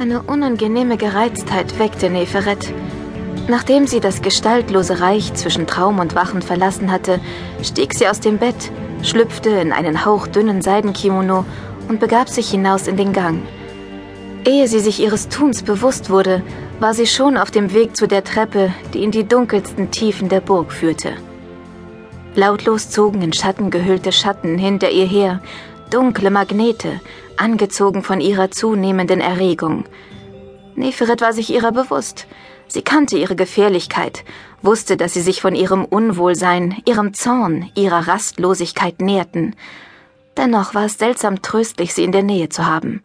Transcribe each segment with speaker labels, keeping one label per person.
Speaker 1: Eine unangenehme Gereiztheit weckte Neferet. Nachdem sie das gestaltlose Reich zwischen Traum und Wachen verlassen hatte, stieg sie aus dem Bett, schlüpfte in einen hauchdünnen Seidenkimono und begab sich hinaus in den Gang. Ehe sie sich ihres Tuns bewusst wurde, war sie schon auf dem Weg zu der Treppe, die in die dunkelsten Tiefen der Burg führte. Lautlos zogen in Schatten gehüllte Schatten hinter ihr her, dunkle Magnete, angezogen von ihrer zunehmenden Erregung. Neferet war sich ihrer bewusst. Sie kannte ihre Gefährlichkeit, wusste, dass sie sich von ihrem Unwohlsein, ihrem Zorn, ihrer Rastlosigkeit näherten. Dennoch war es seltsam tröstlich, sie in der Nähe zu haben.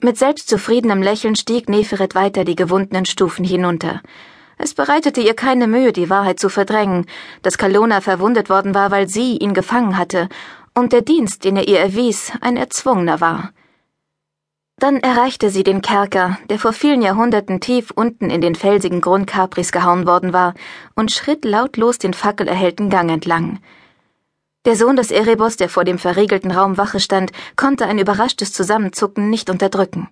Speaker 1: Mit selbstzufriedenem Lächeln stieg Neferet weiter die gewundenen Stufen hinunter. Es bereitete ihr keine Mühe, die Wahrheit zu verdrängen, dass Kalona verwundet worden war, weil sie ihn gefangen hatte und der Dienst, den er ihr erwies, ein erzwungener war. Dann erreichte sie den Kerker, der vor vielen Jahrhunderten tief unten in den felsigen Grund Capris gehauen worden war, und schritt lautlos den fackelerhellten Gang entlang. Der Sohn des Erebos, der vor dem verriegelten Raum Wache stand, konnte ein überraschtes Zusammenzucken nicht unterdrücken.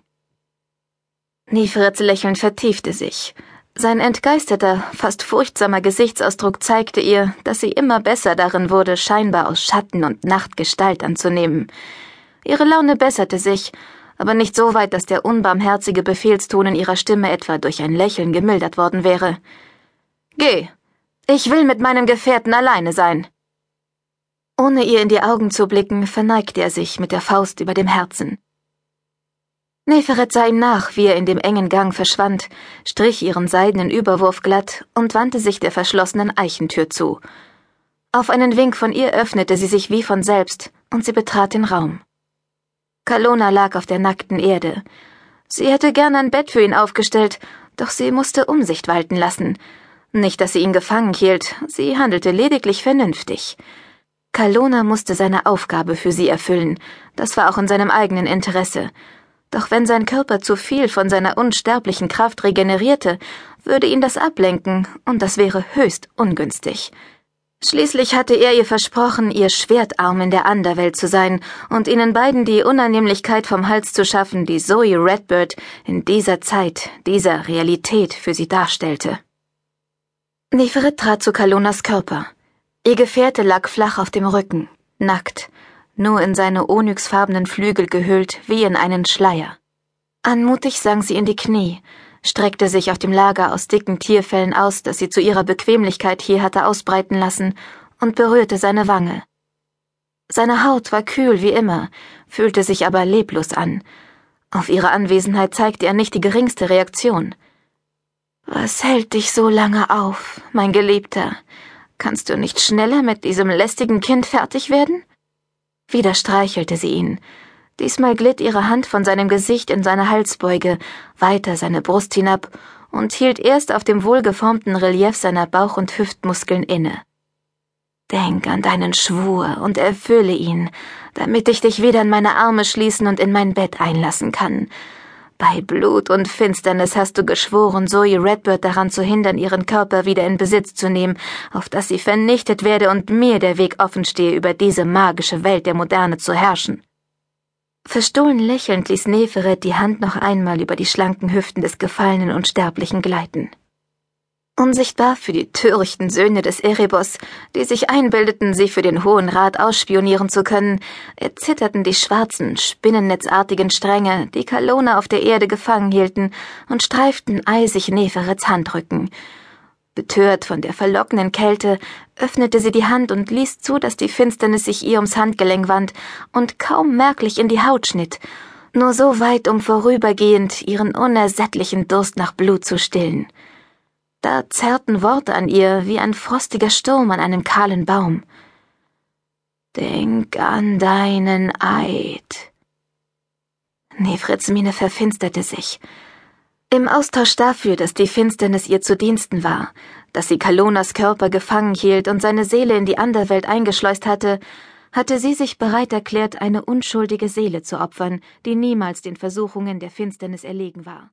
Speaker 1: Nifreds Lächeln vertiefte sich. Sein entgeisterter, fast furchtsamer Gesichtsausdruck zeigte ihr, dass sie immer besser darin wurde, scheinbar aus Schatten und Nacht Gestalt anzunehmen. Ihre Laune besserte sich, aber nicht so weit, dass der unbarmherzige Befehlston in ihrer Stimme etwa durch ein Lächeln gemildert worden wäre. Geh. Ich will mit meinem Gefährten alleine sein. Ohne ihr in die Augen zu blicken, verneigte er sich mit der Faust über dem Herzen. Neferet sah ihm nach, wie er in dem engen Gang verschwand, strich ihren seidenen Überwurf glatt und wandte sich der verschlossenen Eichentür zu. Auf einen Wink von ihr öffnete sie sich wie von selbst, und sie betrat den Raum. Kalona lag auf der nackten Erde. Sie hätte gern ein Bett für ihn aufgestellt, doch sie musste Umsicht walten lassen. Nicht, dass sie ihn gefangen hielt, sie handelte lediglich vernünftig. Kalona musste seine Aufgabe für sie erfüllen, das war auch in seinem eigenen Interesse, doch wenn sein Körper zu viel von seiner unsterblichen Kraft regenerierte, würde ihn das ablenken, und das wäre höchst ungünstig. Schließlich hatte er ihr versprochen, ihr Schwertarm in der Anderwelt zu sein und ihnen beiden die Unannehmlichkeit vom Hals zu schaffen, die Zoe Redbird in dieser Zeit, dieser Realität für sie darstellte. Neferet trat zu Kalonas Körper. Ihr Gefährte lag flach auf dem Rücken, nackt, nur in seine onyxfarbenen Flügel gehüllt wie in einen Schleier. Anmutig sank sie in die Knie, streckte sich auf dem Lager aus dicken Tierfellen aus, das sie zu ihrer Bequemlichkeit hier hatte ausbreiten lassen, und berührte seine Wange. Seine Haut war kühl wie immer, fühlte sich aber leblos an. Auf ihre Anwesenheit zeigte er nicht die geringste Reaktion. Was hält dich so lange auf, mein Geliebter? Kannst du nicht schneller mit diesem lästigen Kind fertig werden? Wieder streichelte sie ihn. Diesmal glitt ihre Hand von seinem Gesicht in seine Halsbeuge, weiter seine Brust hinab und hielt erst auf dem wohlgeformten Relief seiner Bauch- und Hüftmuskeln inne. Denk an deinen Schwur und erfülle ihn, damit ich dich wieder in meine Arme schließen und in mein Bett einlassen kann. Bei Blut und Finsternis hast du geschworen, Zoe Redbird daran zu hindern, ihren Körper wieder in Besitz zu nehmen, auf dass sie vernichtet werde und mir der Weg offen stehe, über diese magische Welt der Moderne zu herrschen. Verstohlen lächelnd ließ Neferet die Hand noch einmal über die schlanken Hüften des gefallenen Unsterblichen gleiten. Unsichtbar für die törichten Söhne des Erebos, die sich einbildeten, sie für den Hohen Rat ausspionieren zu können, erzitterten die schwarzen, spinnennetzartigen Stränge, die Kalona auf der Erde gefangen hielten, und streiften eisig Neferets Handrücken. Betört von der verlockenden Kälte, öffnete sie die Hand und ließ zu, dass die Finsternis sich ihr ums Handgelenk wand und kaum merklich in die Haut schnitt, nur so weit, um vorübergehend ihren unersättlichen Durst nach Blut zu stillen. Da zerrten Worte an ihr wie ein frostiger Sturm an einem kahlen Baum. Denk an deinen Eid. Nefrits Miene verfinsterte sich. Im Austausch dafür, dass die Finsternis ihr zu Diensten war, dass sie Kalonas Körper gefangen hielt und seine Seele in die Anderwelt eingeschleust hatte, hatte sie sich bereit erklärt, eine unschuldige Seele zu opfern, die niemals den Versuchungen der Finsternis erlegen war.